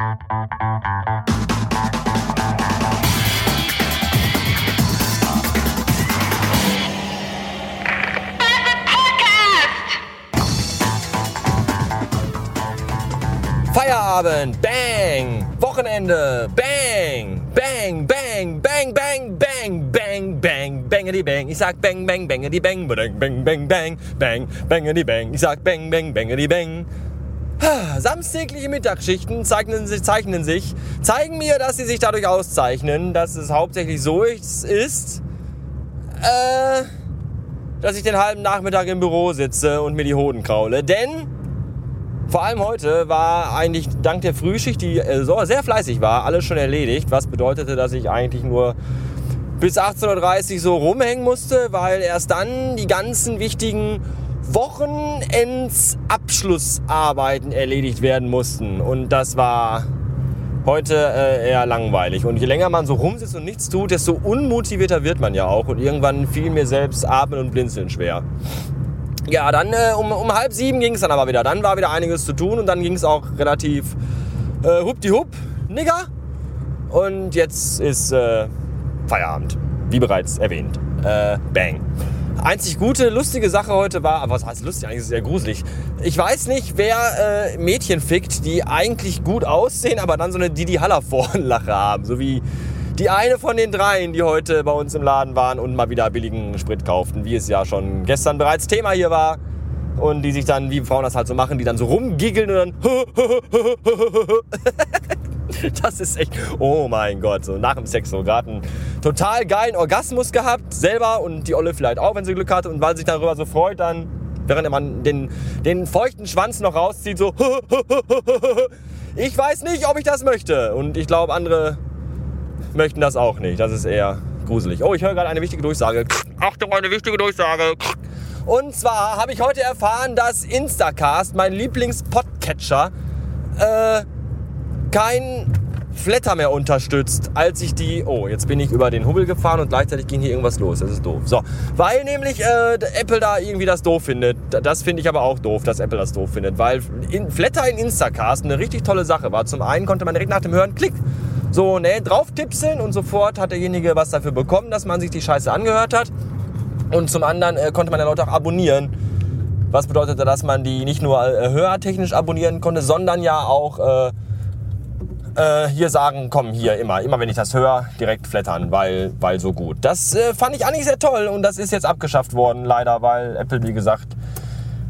Feierabend, Bang! Wochenende, Bang! Bang, Bang, Bang, Bang, Bang, Bang, Bang, bang, Bang. Ich sag Bang, Bang, bang, Bang, Bang, Bang, Bang, Bang, Bang, bang, Bang. Ich bang, Bang, Bang, Bang. bang. Samstägliche Mittagsschichten zeichnen sich, zeichnen sich, zeigen mir, dass sie sich dadurch auszeichnen, dass es hauptsächlich so ist, äh, dass ich den halben Nachmittag im Büro sitze und mir die Hoden kraule. Denn vor allem heute war eigentlich dank der Frühschicht, die äh, sehr fleißig war, alles schon erledigt. Was bedeutete, dass ich eigentlich nur bis 18.30 Uhr so rumhängen musste, weil erst dann die ganzen wichtigen Wochenendsabschlussarbeiten erledigt werden mussten. Und das war heute äh, eher langweilig. Und je länger man so rumsitzt und nichts tut, desto unmotivierter wird man ja auch. Und irgendwann fiel mir selbst Atmen und Blinzeln schwer. Ja, dann äh, um, um halb sieben ging es dann aber wieder. Dann war wieder einiges zu tun und dann ging es auch relativ äh, hup, Nigger. Und jetzt ist äh, Feierabend, wie bereits erwähnt. Äh, bang. Einzig gute, lustige Sache heute war, aber was heißt lustig? Eigentlich ist es eher gruselig. Ich weiß nicht, wer äh, Mädchen fickt, die eigentlich gut aussehen, aber dann so eine Didi Hallervorn-Lache haben. So wie die eine von den dreien, die heute bei uns im Laden waren und mal wieder billigen Sprit kauften, wie es ja schon gestern bereits Thema hier war. Und die sich dann, wie Frauen das halt so machen, die dann so rumgiggeln und dann. Das ist echt, oh mein Gott, so nach dem Sex so gerade einen total geilen Orgasmus gehabt, selber und die Olle vielleicht auch, wenn sie Glück hatte und weil sie sich darüber so freut, dann, während man den, den feuchten Schwanz noch rauszieht, so, ich weiß nicht, ob ich das möchte. Und ich glaube, andere möchten das auch nicht. Das ist eher gruselig. Oh, ich höre gerade eine wichtige Durchsage. Achtung, eine wichtige Durchsage. Und zwar habe ich heute erfahren, dass Instacast, mein Lieblings-Podcatcher, äh, kein Flatter mehr unterstützt, als ich die... Oh, jetzt bin ich über den Hubbel gefahren und gleichzeitig ging hier irgendwas los. Das ist doof. So, weil nämlich äh, Apple da irgendwie das doof findet. Das finde ich aber auch doof, dass Apple das doof findet. Weil in, Flatter in Instacast eine richtig tolle Sache war. Zum einen konnte man direkt nach dem Hören, klick, so ne, drauf tipseln und sofort hat derjenige was dafür bekommen, dass man sich die Scheiße angehört hat. Und zum anderen äh, konnte man ja Leute auch abonnieren. Was bedeutete, dass man die nicht nur äh, hörtechnisch abonnieren konnte, sondern ja auch äh, äh, hier sagen, komm, hier immer, immer wenn ich das höre, direkt flattern, weil, weil so gut. Das äh, fand ich eigentlich sehr toll und das ist jetzt abgeschafft worden, leider, weil Apple, wie gesagt,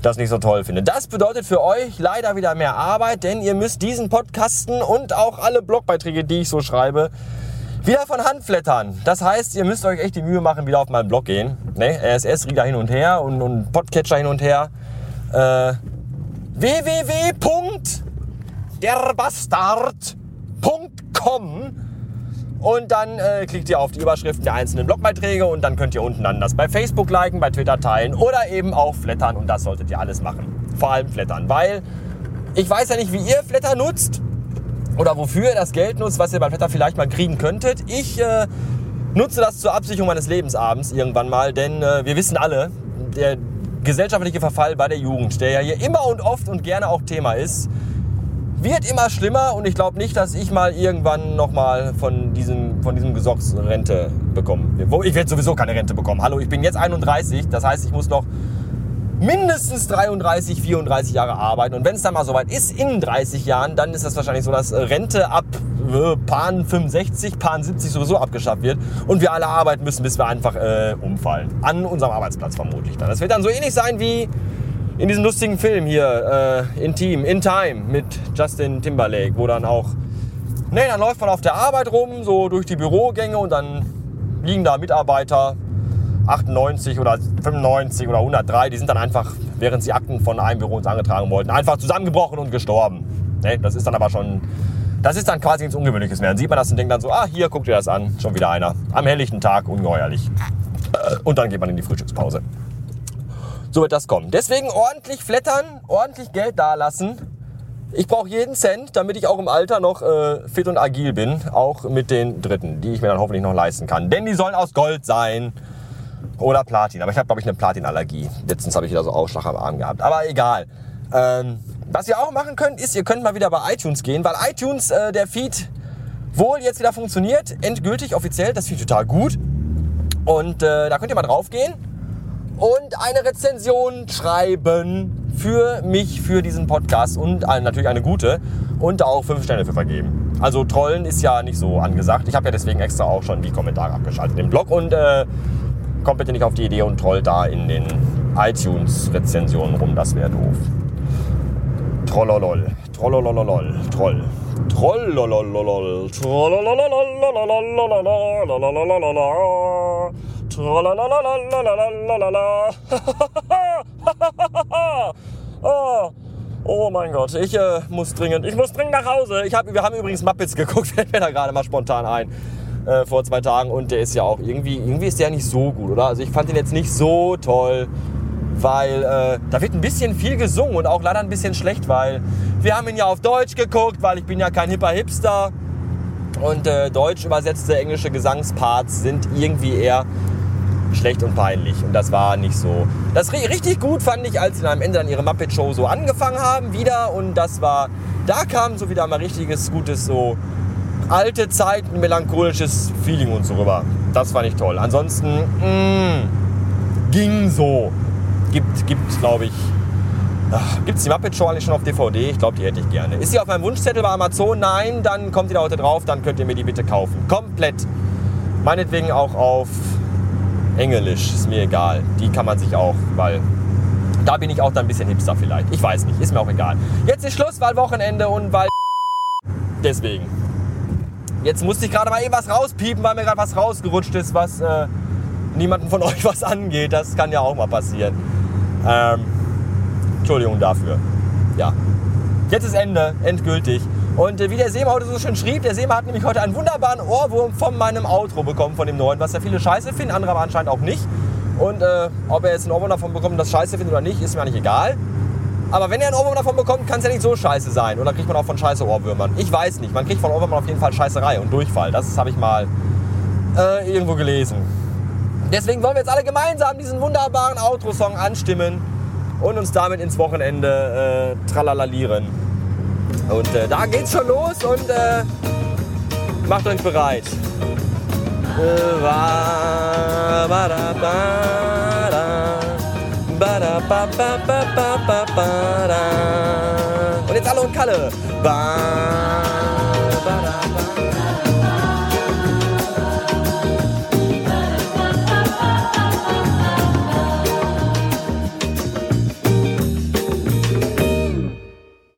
das nicht so toll findet. Das bedeutet für euch leider wieder mehr Arbeit, denn ihr müsst diesen Podcasten und auch alle Blogbeiträge, die ich so schreibe, wieder von Hand flattern. Das heißt, ihr müsst euch echt die Mühe machen, wieder auf meinen Blog gehen. Ne? RSS-Reader hin und her und, und Podcatcher hin und her. Äh, www.derbastard.com und dann äh, klickt ihr auf die Überschriften der einzelnen Blogbeiträge und dann könnt ihr unten dann das bei Facebook liken, bei Twitter teilen oder eben auch flattern und das solltet ihr alles machen. Vor allem flattern, weil ich weiß ja nicht, wie ihr Flatter nutzt oder wofür ihr das Geld nutzt, was ihr bei Flatter vielleicht mal kriegen könntet. Ich äh, nutze das zur Absicherung meines Lebensabends irgendwann mal, denn äh, wir wissen alle, der gesellschaftliche Verfall bei der Jugend, der ja hier immer und oft und gerne auch Thema ist, wird immer schlimmer und ich glaube nicht, dass ich mal irgendwann nochmal von diesem, von diesem Gesocks Rente bekomme. Ich werde sowieso keine Rente bekommen. Hallo, ich bin jetzt 31, das heißt, ich muss noch mindestens 33, 34 Jahre arbeiten. Und wenn es dann mal soweit ist, in 30 Jahren, dann ist das wahrscheinlich so, dass Rente ab äh, Pan 65, Pan 70 sowieso abgeschafft wird und wir alle arbeiten müssen, bis wir einfach äh, umfallen. An unserem Arbeitsplatz vermutlich dann. Das wird dann so ähnlich sein wie in diesem lustigen Film hier, äh, Intim, In Time mit Justin Timberlake, wo dann auch, ne, dann läuft man auf der Arbeit rum, so durch die Bürogänge und dann liegen da Mitarbeiter, 98 oder 95 oder 103, die sind dann einfach, während sie Akten von einem Büro uns angetragen wollten, einfach zusammengebrochen und gestorben. Ne, das ist dann aber schon, das ist dann quasi nichts Ungewöhnliches mehr. Dann sieht man das und denkt dann so, ah, hier, guckt ihr das an, schon wieder einer. Am helllichten Tag, ungeheuerlich. Und dann geht man in die Frühstückspause so wird das kommen. Deswegen ordentlich flattern, ordentlich Geld dalassen. Ich brauche jeden Cent, damit ich auch im Alter noch äh, fit und agil bin. Auch mit den Dritten, die ich mir dann hoffentlich noch leisten kann. Denn die sollen aus Gold sein. Oder Platin. Aber ich habe, glaube ich, eine Platinallergie. Letztens habe ich wieder so Ausschlag am Arm gehabt. Aber egal. Ähm, Was ihr auch machen könnt, ist, ihr könnt mal wieder bei iTunes gehen, weil iTunes, äh, der Feed, wohl jetzt wieder funktioniert, endgültig, offiziell, das finde ich total gut. Und äh, da könnt ihr mal drauf gehen und eine Rezension schreiben für mich, für diesen Podcast und natürlich eine gute und auch fünf Sterne für vergeben. Also Trollen ist ja nicht so angesagt. Ich habe ja deswegen extra auch schon die Kommentare abgeschaltet im Blog und äh, kommt bitte nicht auf die Idee und trollt da in den iTunes-Rezensionen rum, das wäre doof. Trollolol, trollololol, troll. Trollololol, Oh, oh mein Gott, ich äh, muss dringend, ich muss dringend nach Hause. Ich hab, wir haben übrigens Muppets geguckt, fällt mir da gerade mal spontan ein. Äh, vor zwei Tagen und der ist ja auch irgendwie, irgendwie ist der nicht so gut, oder? Also ich fand ihn jetzt nicht so toll, weil äh, da wird ein bisschen viel gesungen und auch leider ein bisschen schlecht, weil wir haben ihn ja auf Deutsch geguckt, weil ich bin ja kein hipper Hipster und äh, deutsch übersetzte englische Gesangsparts sind irgendwie eher schlecht und peinlich. Und das war nicht so. Das richtig gut fand ich, als sie am Ende dann ihre Muppet Show so angefangen haben wieder. Und das war, da kam so wieder mal richtiges, gutes, so alte Zeiten, melancholisches Feeling und so rüber. Das fand ich toll. Ansonsten, mh, mm, ging so. Gibt, gibt glaube ich, Gibt es die Muppet Show eigentlich schon auf DVD? Ich glaube, die hätte ich gerne. Ist sie auf meinem Wunschzettel bei Amazon? Nein, dann kommt die da heute drauf, dann könnt ihr mir die bitte kaufen. Komplett. Meinetwegen auch auf Englisch, ist mir egal. Die kann man sich auch, weil da bin ich auch dann ein bisschen hipster vielleicht. Ich weiß nicht, ist mir auch egal. Jetzt ist Schluss, weil Wochenende und weil deswegen. Jetzt musste ich gerade mal eben was rauspiepen, weil mir gerade was rausgerutscht ist, was äh, niemanden von euch was angeht. Das kann ja auch mal passieren. Ähm, Entschuldigung dafür. Ja. Jetzt ist Ende, endgültig. Und äh, wie der Seema heute so schön schrieb, der Seema hat nämlich heute einen wunderbaren Ohrwurm von meinem Outro bekommen, von dem neuen, was ja viele scheiße finden, andere aber anscheinend auch nicht. Und äh, ob er jetzt einen Ohrwurm davon bekommt das scheiße findet oder nicht, ist mir eigentlich egal. Aber wenn er einen Ohrwurm davon bekommt, kann es ja nicht so scheiße sein. Oder kriegt man auch von scheiße Ohrwürmern? Ich weiß nicht. Man kriegt von Ohrwürmern auf jeden Fall Scheißerei und Durchfall. Das habe ich mal äh, irgendwo gelesen. Deswegen wollen wir jetzt alle gemeinsam diesen wunderbaren Outro-Song anstimmen und uns damit ins Wochenende äh, tralalalieren. Und äh, da geht's schon los und äh, macht euch bereit. Und jetzt alle und Kalle.